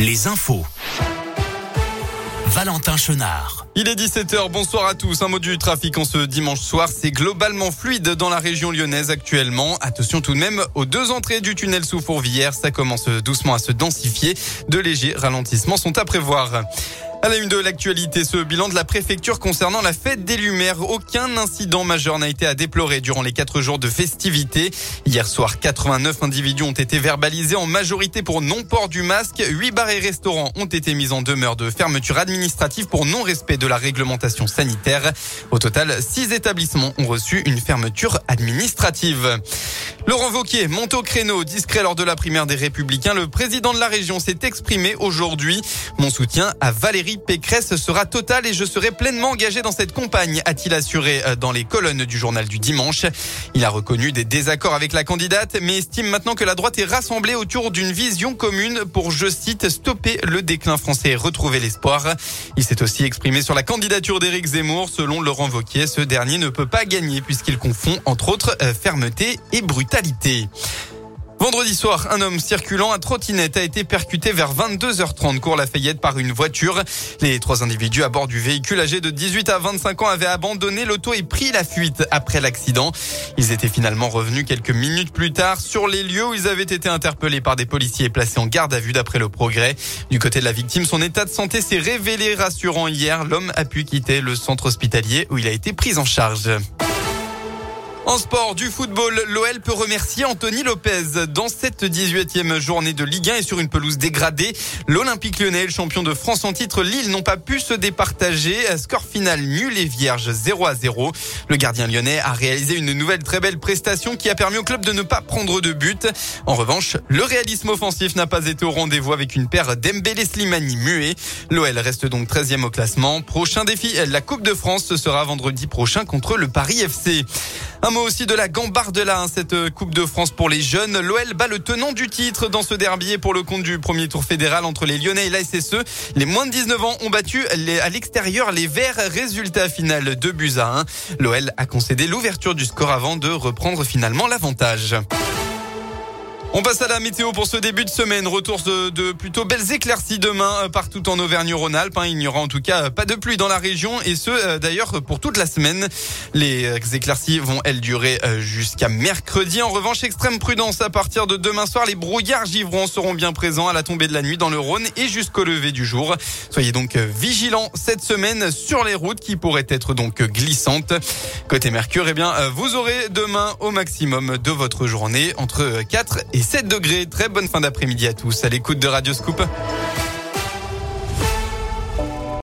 les infos. Valentin Chenard. Il est 17h, bonsoir à tous. Un mot du trafic en ce dimanche soir, c'est globalement fluide dans la région lyonnaise actuellement. Attention tout de même aux deux entrées du tunnel sous Fourvière, ça commence doucement à se densifier. De légers ralentissements sont à prévoir. À la une de l'actualité, ce bilan de la préfecture concernant la fête des Lumières. Aucun incident majeur n'a été à déplorer durant les quatre jours de festivités. Hier soir, 89 individus ont été verbalisés en majorité pour non-port du masque. Huit bars et restaurants ont été mis en demeure de fermeture administrative pour non-respect de la réglementation sanitaire. Au total, six établissements ont reçu une fermeture administrative. Laurent Vauquier monte au créneau, discret lors de la primaire des Républicains. Le président de la région s'est exprimé aujourd'hui. Mon soutien à Valérie Pécresse sera total et je serai pleinement engagé dans cette campagne, a-t-il assuré euh, dans les colonnes du journal du dimanche. Il a reconnu des désaccords avec la candidate, mais estime maintenant que la droite est rassemblée autour d'une vision commune pour, je cite, stopper le déclin français et retrouver l'espoir. Il s'est aussi exprimé sur la candidature d'Éric Zemmour. Selon Laurent Vauquier, ce dernier ne peut pas gagner puisqu'il confond, entre autres, euh, fermeté et brutalité. Vendredi soir, un homme circulant à trottinette a été percuté vers 22h30 cours Lafayette par une voiture. Les trois individus à bord du véhicule âgés de 18 à 25 ans avaient abandonné l'auto et pris la fuite après l'accident. Ils étaient finalement revenus quelques minutes plus tard sur les lieux où ils avaient été interpellés par des policiers et placés en garde à vue d'après le progrès. Du côté de la victime, son état de santé s'est révélé rassurant hier. L'homme a pu quitter le centre hospitalier où il a été pris en charge. En sport, du football, l'OL peut remercier Anthony Lopez. Dans cette 18e journée de Ligue 1 et sur une pelouse dégradée, l'Olympique lyonnais, le champion de France en titre, Lille, n'ont pas pu se départager. Score final nul et vierge 0 à 0. Le gardien lyonnais a réalisé une nouvelle très belle prestation qui a permis au club de ne pas prendre de but. En revanche, le réalisme offensif n'a pas été au rendez-vous avec une paire d'Embélé Slimani muet. L'OL reste donc 13e au classement. Prochain défi, la Coupe de France, ce sera vendredi prochain contre le Paris FC. Aussi de la Gambarde-là, hein, cette euh, Coupe de France pour les jeunes. L'OL bat le tenant du titre dans ce derby pour le compte du premier tour fédéral entre les Lyonnais et la SSE. Les moins de 19 ans ont battu à l'extérieur les Verts. Résultat final de buts à 1. L'OL a concédé l'ouverture du score avant de reprendre finalement l'avantage. On passe à la météo pour ce début de semaine. Retour de, plutôt belles éclaircies demain euh, partout en Auvergne-Rhône-Alpes. Hein. Il n'y aura en tout cas pas de pluie dans la région et ce euh, d'ailleurs pour toute la semaine. Les euh, éclaircies vont elles durer jusqu'à mercredi. En revanche, extrême prudence à partir de demain soir. Les brouillards givrons seront bien présents à la tombée de la nuit dans le Rhône et jusqu'au lever du jour. Soyez donc vigilants cette semaine sur les routes qui pourraient être donc glissantes. Côté Mercure, eh bien vous aurez demain au maximum de votre journée entre 4 et 7 degrés. Très bonne fin d'après-midi à tous à l'écoute de Radio Scoop.